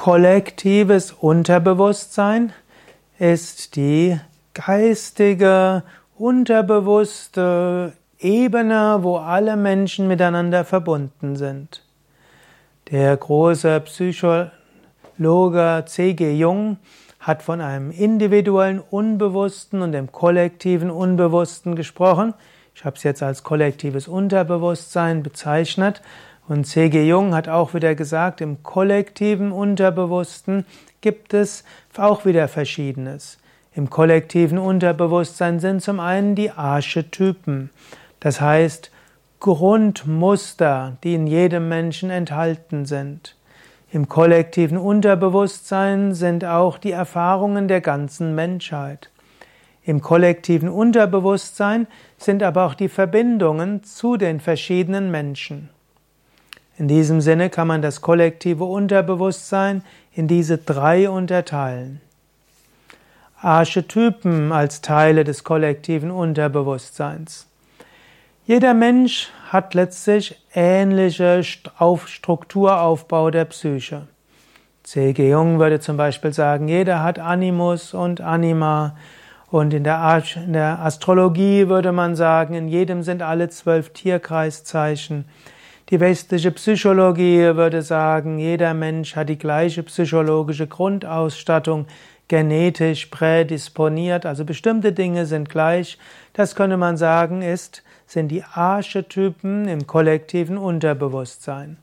Kollektives Unterbewusstsein ist die geistige, unterbewusste Ebene, wo alle Menschen miteinander verbunden sind. Der große Psychologe C.G. Jung hat von einem individuellen Unbewussten und dem kollektiven Unbewussten gesprochen. Ich habe es jetzt als kollektives Unterbewusstsein bezeichnet. Und C.G. Jung hat auch wieder gesagt, im kollektiven Unterbewussten gibt es auch wieder Verschiedenes. Im kollektiven Unterbewusstsein sind zum einen die Archetypen, das heißt Grundmuster, die in jedem Menschen enthalten sind. Im kollektiven Unterbewusstsein sind auch die Erfahrungen der ganzen Menschheit. Im kollektiven Unterbewusstsein sind aber auch die Verbindungen zu den verschiedenen Menschen. In diesem Sinne kann man das kollektive Unterbewusstsein in diese drei unterteilen. Archetypen als Teile des kollektiven Unterbewusstseins. Jeder Mensch hat letztlich ähnliche Strukturaufbau der Psyche. C.G. Jung würde zum Beispiel sagen, jeder hat Animus und Anima. Und in der, in der Astrologie würde man sagen, in jedem sind alle zwölf Tierkreiszeichen. Die westliche Psychologie würde sagen, jeder Mensch hat die gleiche psychologische Grundausstattung, genetisch prädisponiert, also bestimmte Dinge sind gleich. Das könnte man sagen, ist, sind die Archetypen im kollektiven Unterbewusstsein.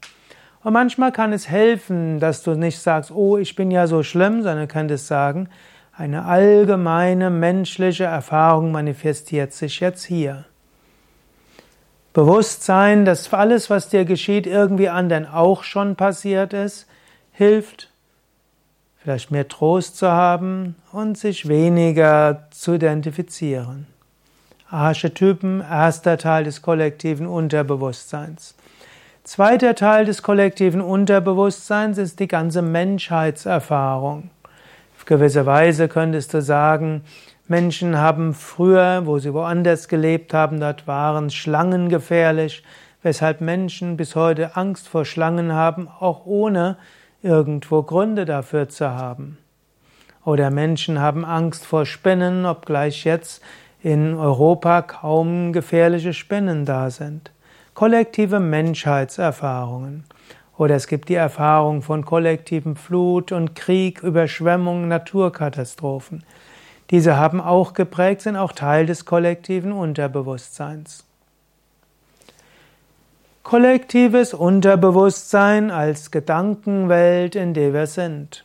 Und manchmal kann es helfen, dass du nicht sagst, oh, ich bin ja so schlimm, sondern könntest sagen, eine allgemeine menschliche Erfahrung manifestiert sich jetzt hier. Bewusstsein, dass alles, was dir geschieht, irgendwie anderen auch schon passiert ist, hilft, vielleicht mehr Trost zu haben und sich weniger zu identifizieren. Archetypen, erster Teil des kollektiven Unterbewusstseins. Zweiter Teil des kollektiven Unterbewusstseins ist die ganze Menschheitserfahrung. Auf gewisse Weise könntest du sagen, Menschen haben früher, wo sie woanders gelebt haben, dort waren Schlangen gefährlich, weshalb Menschen bis heute Angst vor Schlangen haben, auch ohne irgendwo Gründe dafür zu haben. Oder Menschen haben Angst vor Spinnen, obgleich jetzt in Europa kaum gefährliche Spinnen da sind. Kollektive Menschheitserfahrungen. Oder es gibt die Erfahrung von kollektivem Flut und Krieg, Überschwemmungen, Naturkatastrophen. Diese haben auch geprägt, sind auch Teil des kollektiven Unterbewusstseins. Kollektives Unterbewusstsein als Gedankenwelt, in der wir sind.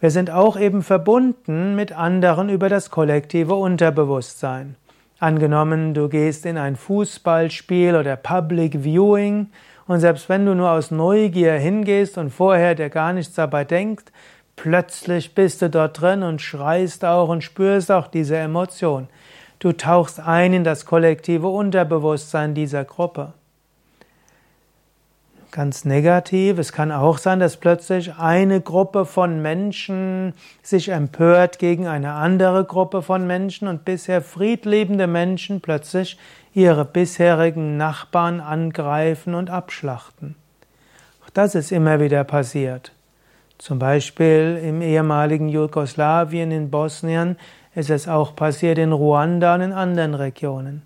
Wir sind auch eben verbunden mit anderen über das kollektive Unterbewusstsein. Angenommen, du gehst in ein Fußballspiel oder Public Viewing und selbst wenn du nur aus Neugier hingehst und vorher dir gar nichts dabei denkst, Plötzlich bist du dort drin und schreist auch und spürst auch diese Emotion. Du tauchst ein in das kollektive Unterbewusstsein dieser Gruppe. Ganz negativ, es kann auch sein, dass plötzlich eine Gruppe von Menschen sich empört gegen eine andere Gruppe von Menschen und bisher friedliebende Menschen plötzlich ihre bisherigen Nachbarn angreifen und abschlachten. Auch das ist immer wieder passiert. Zum Beispiel im ehemaligen Jugoslawien, in Bosnien, ist es auch passiert in Ruanda und in anderen Regionen.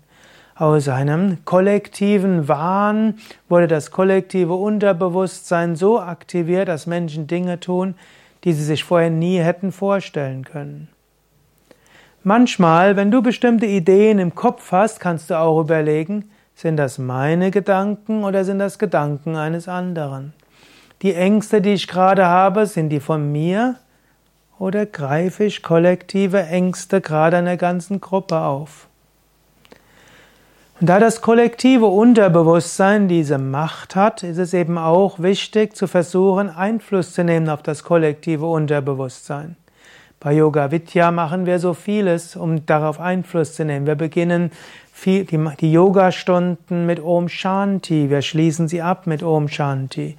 Aus einem kollektiven Wahn wurde das kollektive Unterbewusstsein so aktiviert, dass Menschen Dinge tun, die sie sich vorher nie hätten vorstellen können. Manchmal, wenn du bestimmte Ideen im Kopf hast, kannst du auch überlegen, sind das meine Gedanken oder sind das Gedanken eines anderen? Die Ängste, die ich gerade habe, sind die von mir oder greife ich kollektive Ängste gerade einer ganzen Gruppe auf? Und da das kollektive Unterbewusstsein diese Macht hat, ist es eben auch wichtig zu versuchen, Einfluss zu nehmen auf das kollektive Unterbewusstsein. Bei Yoga Vidya machen wir so vieles, um darauf Einfluss zu nehmen. Wir beginnen die, die Yoga-Stunden mit Om Shanti, wir schließen sie ab mit Om Shanti.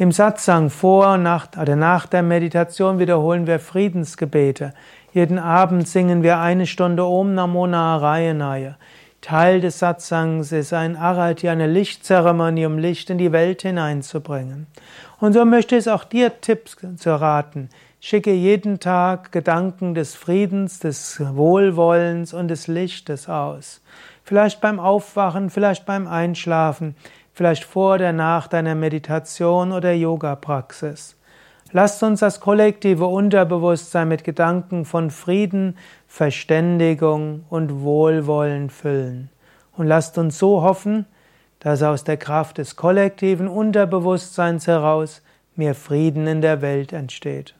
Im Satsang vor und nach, oder nach der Meditation wiederholen wir Friedensgebete. Jeden Abend singen wir eine Stunde Om Namo Narayanaya. Teil des Satsangs ist ein Arati, eine Lichtzeremonie, um Licht in die Welt hineinzubringen. Und so möchte ich auch dir Tipps zu raten. Schicke jeden Tag Gedanken des Friedens, des Wohlwollens und des Lichtes aus. Vielleicht beim Aufwachen, vielleicht beim Einschlafen, vielleicht vor oder nach deiner Meditation oder Yoga-Praxis. Lasst uns das kollektive Unterbewusstsein mit Gedanken von Frieden, Verständigung und Wohlwollen füllen. Und lasst uns so hoffen, dass aus der Kraft des kollektiven Unterbewusstseins heraus mehr Frieden in der Welt entsteht.